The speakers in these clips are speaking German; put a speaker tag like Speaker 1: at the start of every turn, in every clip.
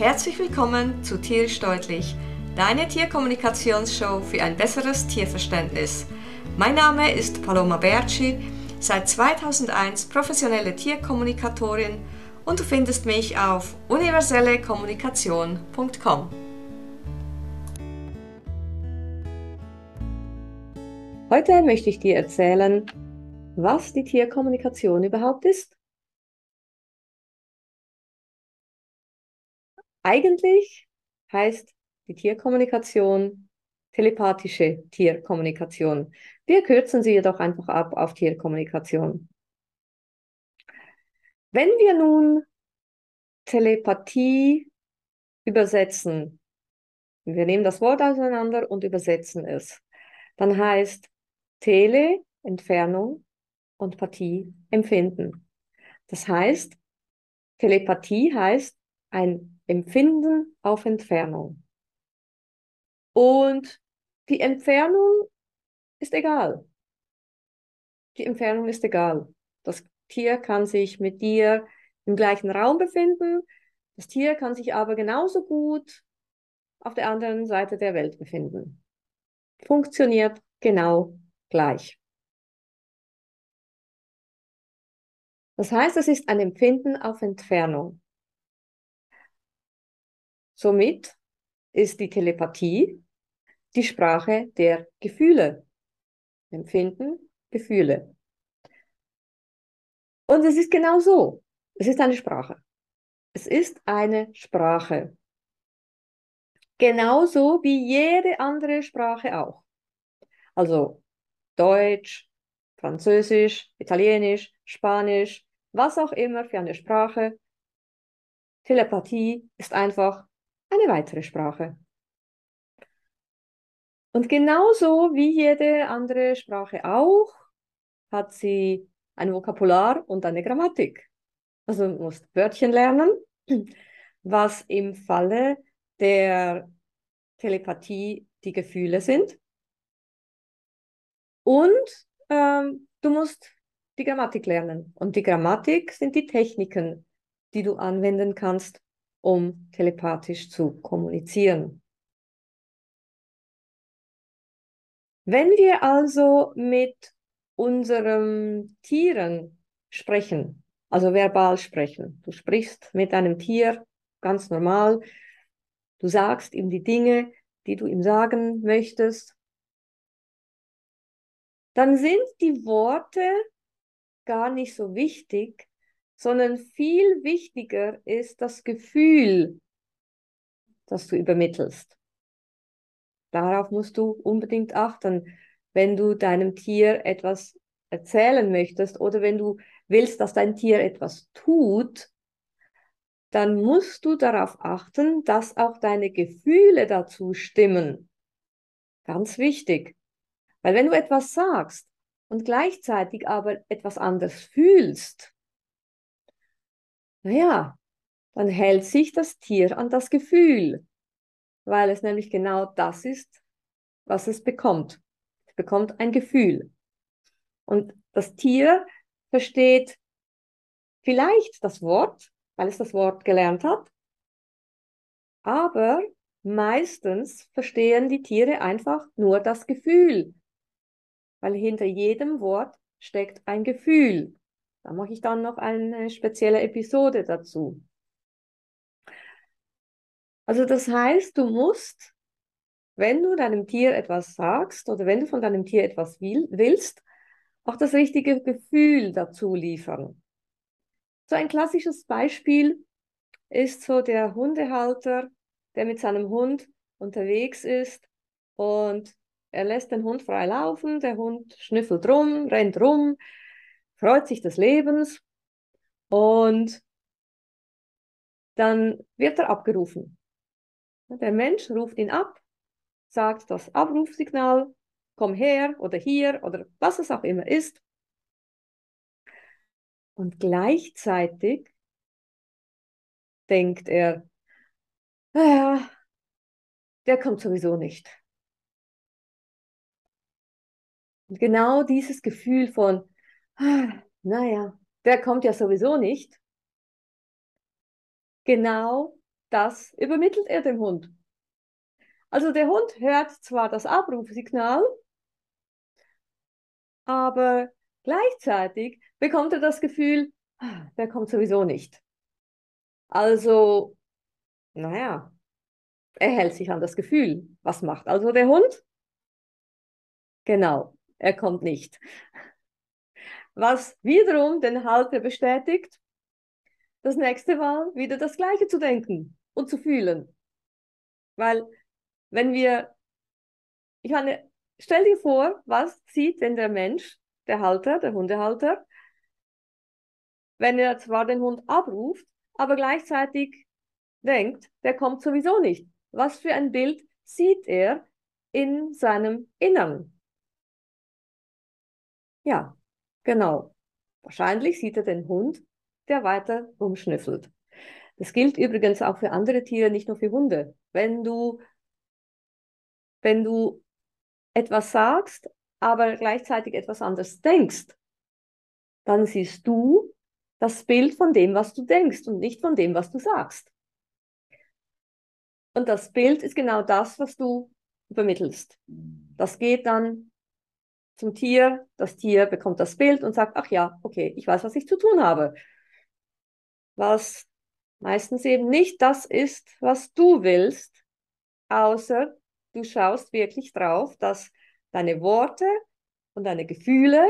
Speaker 1: Herzlich willkommen zu Tierisch Deutlich, deine Tierkommunikationsshow für ein besseres Tierverständnis. Mein Name ist Paloma Berci, seit 2001 professionelle Tierkommunikatorin und du findest mich auf universellekommunikation.com. Heute möchte ich dir erzählen, was die Tierkommunikation überhaupt ist. Eigentlich heißt die Tierkommunikation telepathische Tierkommunikation. Wir kürzen sie jedoch einfach ab auf Tierkommunikation. Wenn wir nun Telepathie übersetzen, wir nehmen das Wort auseinander und übersetzen es, dann heißt Tele Entfernung und Pathie Empfinden. Das heißt, Telepathie heißt ein Empfinden auf Entfernung. Und die Entfernung ist egal. Die Entfernung ist egal. Das Tier kann sich mit dir im gleichen Raum befinden. Das Tier kann sich aber genauso gut auf der anderen Seite der Welt befinden. Funktioniert genau gleich. Das heißt, es ist ein Empfinden auf Entfernung. Somit ist die Telepathie die Sprache der Gefühle. Empfinden, Gefühle. Und es ist genau so. Es ist eine Sprache. Es ist eine Sprache. Genauso wie jede andere Sprache auch. Also Deutsch, Französisch, Italienisch, Spanisch, was auch immer für eine Sprache. Telepathie ist einfach eine weitere Sprache. Und genauso wie jede andere Sprache auch, hat sie ein Vokabular und eine Grammatik. Also du musst Wörtchen lernen, was im Falle der Telepathie die Gefühle sind. Und ähm, du musst die Grammatik lernen. Und die Grammatik sind die Techniken, die du anwenden kannst, um telepathisch zu kommunizieren. Wenn wir also mit unseren Tieren sprechen, also verbal sprechen, du sprichst mit einem Tier ganz normal, du sagst ihm die Dinge, die du ihm sagen möchtest, dann sind die Worte gar nicht so wichtig, sondern viel wichtiger ist das Gefühl, das du übermittelst. Darauf musst du unbedingt achten, wenn du deinem Tier etwas erzählen möchtest oder wenn du willst, dass dein Tier etwas tut, dann musst du darauf achten, dass auch deine Gefühle dazu stimmen. Ganz wichtig. Weil wenn du etwas sagst und gleichzeitig aber etwas anders fühlst, naja, dann hält sich das Tier an das Gefühl, weil es nämlich genau das ist, was es bekommt. Es bekommt ein Gefühl. Und das Tier versteht vielleicht das Wort, weil es das Wort gelernt hat, aber meistens verstehen die Tiere einfach nur das Gefühl, weil hinter jedem Wort steckt ein Gefühl. Da mache ich dann noch eine spezielle Episode dazu. Also das heißt, du musst, wenn du deinem Tier etwas sagst oder wenn du von deinem Tier etwas will, willst, auch das richtige Gefühl dazu liefern. So ein klassisches Beispiel ist so der Hundehalter, der mit seinem Hund unterwegs ist und er lässt den Hund frei laufen, der Hund schnüffelt rum, rennt rum, freut sich des Lebens und dann wird er abgerufen. Der Mensch ruft ihn ab, sagt das Abrufsignal, komm her oder hier oder was es auch immer ist. Und gleichzeitig denkt er, naja, der kommt sowieso nicht. Und genau dieses Gefühl von, ah, naja, der kommt ja sowieso nicht, genau das übermittelt er dem Hund. Also der Hund hört zwar das Abrufsignal, aber gleichzeitig bekommt er das Gefühl, ah, der kommt sowieso nicht. Also, naja, er hält sich an das Gefühl. Was macht also der Hund? Genau, er kommt nicht. Was wiederum den Halter bestätigt, das nächste Mal wieder das Gleiche zu denken und zu fühlen. Weil wenn wir, ich meine, stell dir vor, was sieht denn der Mensch, der Halter, der Hundehalter, wenn er zwar den Hund abruft, aber gleichzeitig denkt, der kommt sowieso nicht. Was für ein Bild sieht er in seinem Innern? Ja, genau. Wahrscheinlich sieht er den Hund, der weiter rumschnüffelt. Das gilt übrigens auch für andere Tiere, nicht nur für Hunde. Wenn du, wenn du etwas sagst, aber gleichzeitig etwas anderes denkst, dann siehst du das Bild von dem, was du denkst und nicht von dem, was du sagst. Und das Bild ist genau das, was du übermittelst. Das geht dann zum Tier, das Tier bekommt das Bild und sagt, ach ja, okay, ich weiß, was ich zu tun habe. Was meistens eben nicht das ist, was du willst, außer du schaust wirklich drauf, dass deine Worte und deine Gefühle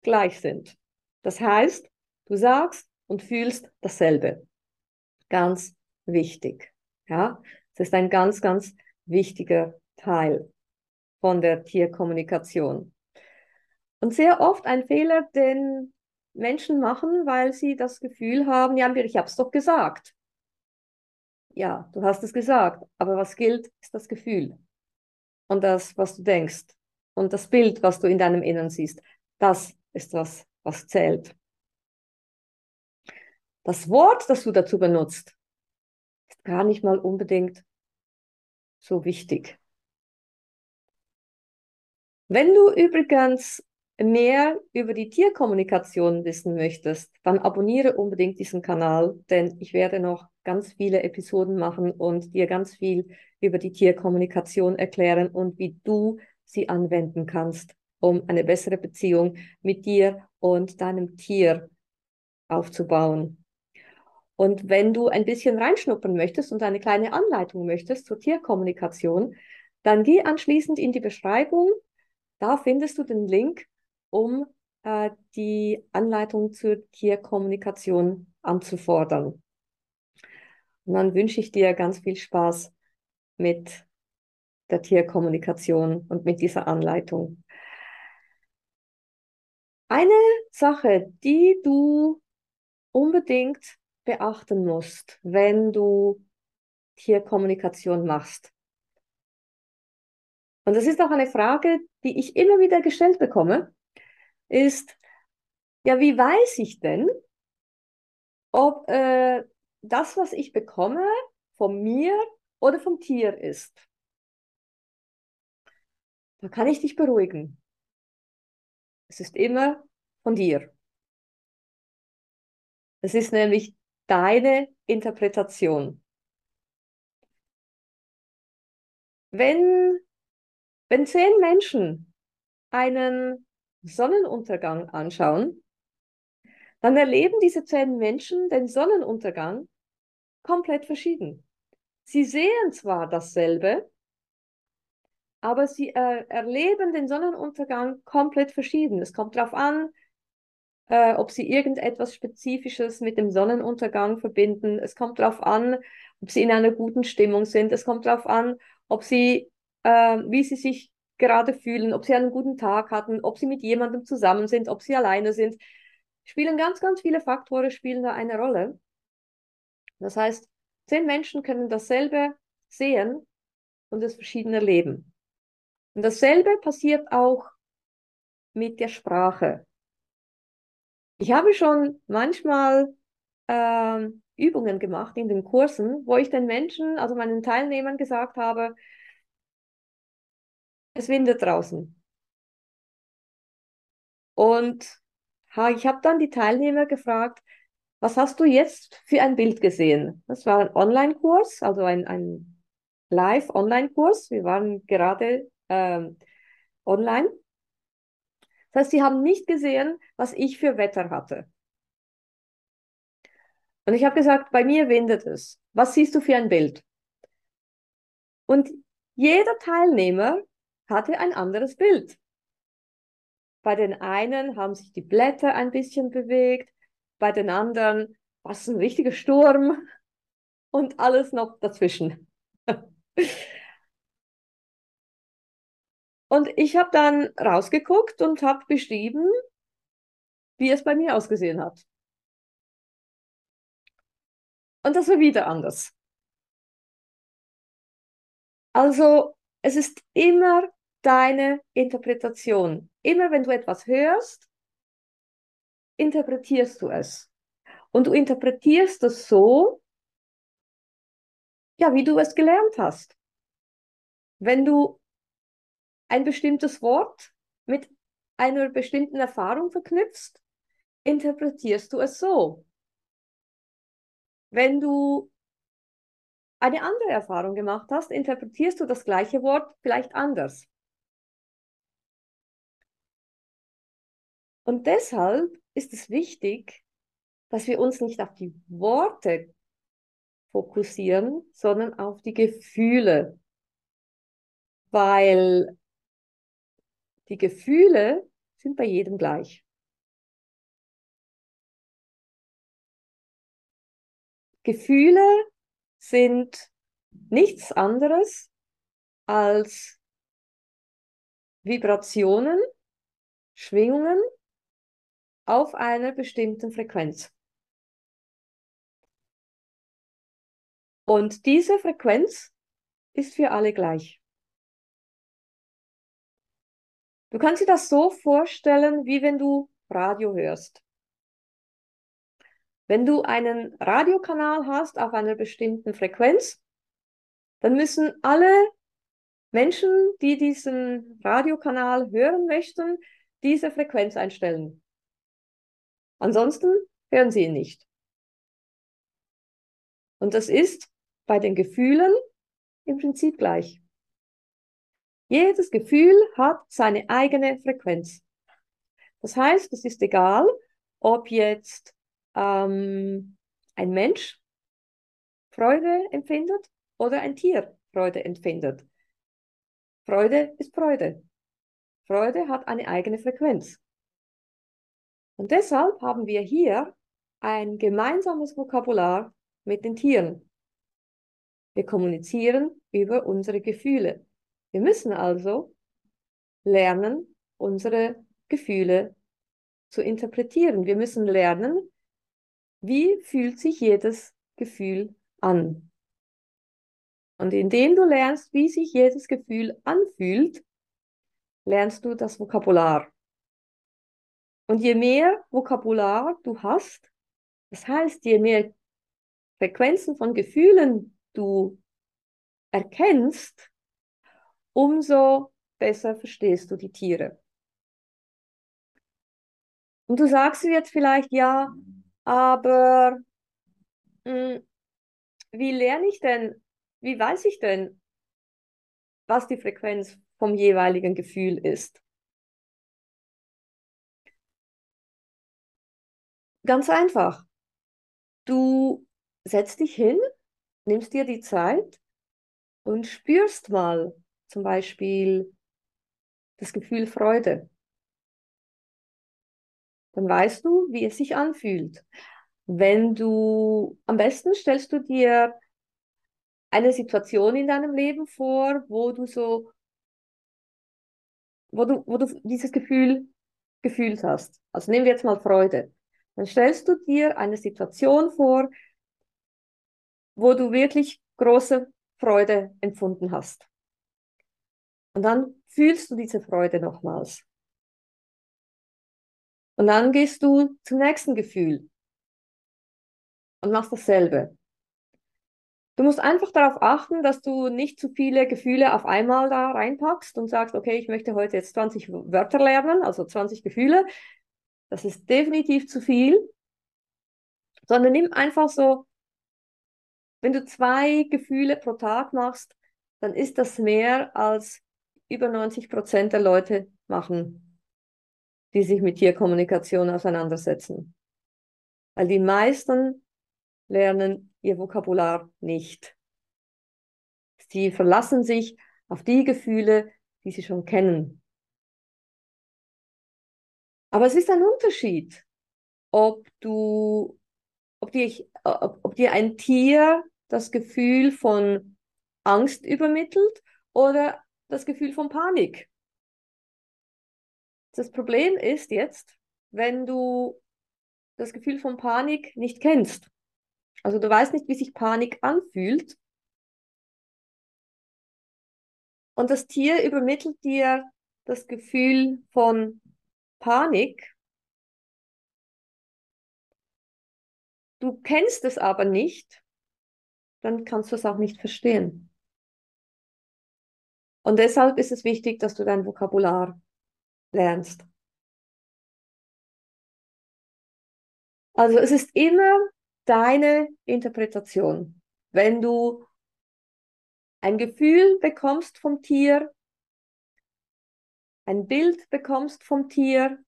Speaker 1: gleich sind. Das heißt, du sagst und fühlst dasselbe. Ganz wichtig. Ja, das ist ein ganz, ganz wichtiger Teil von der Tierkommunikation. Und sehr oft ein Fehler, den Menschen machen, weil sie das Gefühl haben, ja, ich habe es doch gesagt. Ja, du hast es gesagt, aber was gilt, ist das Gefühl und das, was du denkst und das Bild, was du in deinem Innern siehst. Das ist das, was zählt. Das Wort, das du dazu benutzt, ist gar nicht mal unbedingt so wichtig. Wenn du übrigens mehr über die Tierkommunikation wissen möchtest, dann abonniere unbedingt diesen Kanal, denn ich werde noch ganz viele Episoden machen und dir ganz viel über die Tierkommunikation erklären und wie du sie anwenden kannst, um eine bessere Beziehung mit dir und deinem Tier aufzubauen. Und wenn du ein bisschen reinschnuppern möchtest und eine kleine Anleitung möchtest zur Tierkommunikation, dann geh anschließend in die Beschreibung da findest du den Link, um äh, die Anleitung zur Tierkommunikation anzufordern. Und dann wünsche ich dir ganz viel Spaß mit der Tierkommunikation und mit dieser Anleitung. Eine Sache, die du unbedingt beachten musst, wenn du Tierkommunikation machst, und das ist auch eine Frage, die ich immer wieder gestellt bekomme, ist, ja, wie weiß ich denn, ob äh, das, was ich bekomme, von mir oder vom Tier ist? Da kann ich dich beruhigen. Es ist immer von dir. Es ist nämlich deine Interpretation. Wenn wenn zehn Menschen einen Sonnenuntergang anschauen, dann erleben diese zehn Menschen den Sonnenuntergang komplett verschieden. Sie sehen zwar dasselbe, aber sie äh, erleben den Sonnenuntergang komplett verschieden. Es kommt darauf an, äh, ob sie irgendetwas Spezifisches mit dem Sonnenuntergang verbinden. Es kommt darauf an, ob sie in einer guten Stimmung sind. Es kommt darauf an, ob sie äh, wie sie sich gerade fühlen, ob sie einen guten Tag hatten, ob sie mit jemandem zusammen sind, ob sie alleine sind. Spielen ganz, ganz viele Faktoren spielen da eine Rolle. Das heißt, zehn Menschen können dasselbe sehen und es verschieden erleben. Und dasselbe passiert auch mit der Sprache. Ich habe schon manchmal äh, Übungen gemacht in den Kursen, wo ich den Menschen, also meinen Teilnehmern gesagt habe, es windet draußen. Und ich habe dann die Teilnehmer gefragt, was hast du jetzt für ein Bild gesehen? Das war ein Online-Kurs, also ein, ein Live-Online-Kurs. Wir waren gerade ähm, online. Das heißt, sie haben nicht gesehen, was ich für Wetter hatte. Und ich habe gesagt, bei mir windet es. Was siehst du für ein Bild? Und jeder Teilnehmer hatte ein anderes Bild. Bei den einen haben sich die Blätter ein bisschen bewegt, bei den anderen war es ein richtiger Sturm und alles noch dazwischen. Und ich habe dann rausgeguckt und habe beschrieben, wie es bei mir ausgesehen hat. Und das war wieder anders. Also es ist immer deine Interpretation. Immer wenn du etwas hörst, interpretierst du es. Und du interpretierst es so, ja, wie du es gelernt hast. Wenn du ein bestimmtes Wort mit einer bestimmten Erfahrung verknüpfst, interpretierst du es so. Wenn du eine andere Erfahrung gemacht hast, interpretierst du das gleiche Wort vielleicht anders. Und deshalb ist es wichtig, dass wir uns nicht auf die Worte fokussieren, sondern auf die Gefühle. Weil die Gefühle sind bei jedem gleich. Gefühle sind nichts anderes als Vibrationen, Schwingungen auf einer bestimmten Frequenz. Und diese Frequenz ist für alle gleich. Du kannst dir das so vorstellen, wie wenn du Radio hörst. Wenn du einen Radiokanal hast auf einer bestimmten Frequenz, dann müssen alle Menschen, die diesen Radiokanal hören möchten, diese Frequenz einstellen. Ansonsten hören sie ihn nicht. Und das ist bei den Gefühlen im Prinzip gleich. Jedes Gefühl hat seine eigene Frequenz. Das heißt, es ist egal, ob jetzt ähm, ein Mensch Freude empfindet oder ein Tier Freude empfindet. Freude ist Freude. Freude hat eine eigene Frequenz. Und deshalb haben wir hier ein gemeinsames Vokabular mit den Tieren. Wir kommunizieren über unsere Gefühle. Wir müssen also lernen, unsere Gefühle zu interpretieren. Wir müssen lernen, wie fühlt sich jedes Gefühl an. Und indem du lernst, wie sich jedes Gefühl anfühlt, lernst du das Vokabular. Und je mehr Vokabular du hast, das heißt, je mehr Frequenzen von Gefühlen du erkennst, umso besser verstehst du die Tiere. Und du sagst jetzt vielleicht, ja, aber mh, hm, wie lerne ich denn, wie weiß ich denn, was die Frequenz vom jeweiligen Gefühl ist? Ganz einfach. Du setzt dich hin, nimmst dir die Zeit und spürst mal, zum Beispiel das Gefühl Freude. Dann weißt du, wie es sich anfühlt. Wenn du, am besten stellst du dir eine Situation in deinem Leben vor, wo du so, wo du, wo du dieses Gefühl gefühlt hast. Also nehmen wir jetzt mal Freude. Dann stellst du dir eine Situation vor, wo du wirklich große Freude empfunden hast. Und dann fühlst du diese Freude nochmals. Und dann gehst du zum nächsten Gefühl und machst dasselbe. Du musst einfach darauf achten, dass du nicht zu viele Gefühle auf einmal da reinpackst und sagst, okay, ich möchte heute jetzt 20 Wörter lernen, also 20 Gefühle. Das ist definitiv zu viel. sondern nimm einfach so, wenn du zwei Gefühle pro Tag machst, dann ist das mehr als über 90 Prozent der Leute machen, die sich mit Tierkommunikation auseinandersetzen. Weil die meisten lernen ihr Vokabular nicht. Sie verlassen sich auf die Gefühle, die sie schon kennen. Aber es ist ein Unterschied, ob du, ob dir, ob, ob dir ein Tier das Gefühl von Angst übermittelt oder das Gefühl von Panik. Das Problem ist jetzt, wenn du das Gefühl von Panik nicht kennst. Also du weißt nicht, wie sich Panik anfühlt. Und das Tier übermittelt dir das Gefühl von Panik. Du kennst es aber nicht, dann kannst du es auch nicht verstehen. Und deshalb ist es wichtig, dass du dein Vokabular lernst. Also es ist immer deine Interpretation. Wenn du ein Gefühl bekommst vom Tier, ein Bild bekommst vom Tier,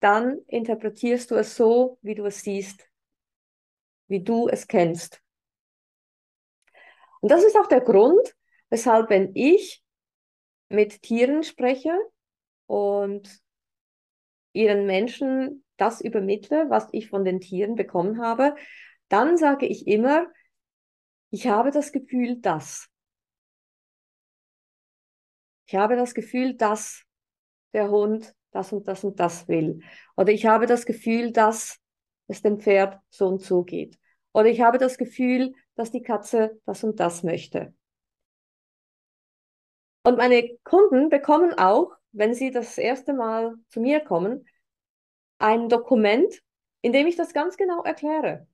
Speaker 1: dann interpretierst du es so, wie du es siehst, wie du es kennst. Und das ist auch der Grund, weshalb, wenn ich mit Tieren spreche und ihren Menschen das übermittle, was ich von den Tieren bekommen habe, dann sage ich immer, ich habe das Gefühl, dass. Ich habe das Gefühl, dass der Hund das und das und das will. Oder ich habe das Gefühl, dass es dem Pferd so und so geht. Oder ich habe das Gefühl, dass die Katze das und das möchte. Und meine Kunden bekommen auch, wenn sie das erste Mal zu mir kommen, ein Dokument, in dem ich das ganz genau erkläre.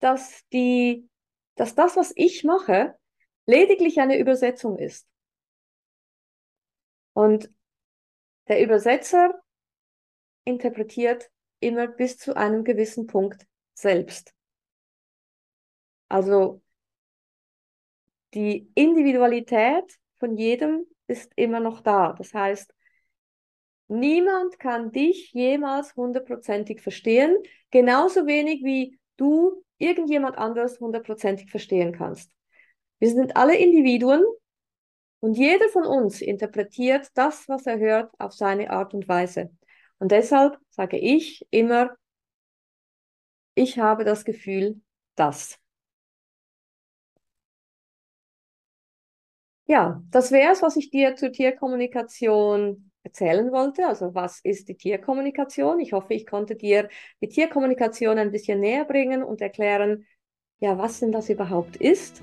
Speaker 1: Dass, die, dass das, was ich mache, lediglich eine Übersetzung ist. Und der Übersetzer interpretiert immer bis zu einem gewissen Punkt selbst. Also die Individualität von jedem ist immer noch da. Das heißt, niemand kann dich jemals hundertprozentig verstehen, genauso wenig wie du irgendjemand anderes hundertprozentig verstehen kannst. Wir sind alle Individuen und jeder von uns interpretiert das, was er hört, auf seine Art und Weise. Und deshalb sage ich immer, ich habe das Gefühl, dass. Ja, das wäre es, was ich dir zur Tierkommunikation erzählen wollte. Also was ist die Tierkommunikation? Ich hoffe, ich konnte dir die Tierkommunikation ein bisschen näher bringen und erklären, ja, was denn das überhaupt ist.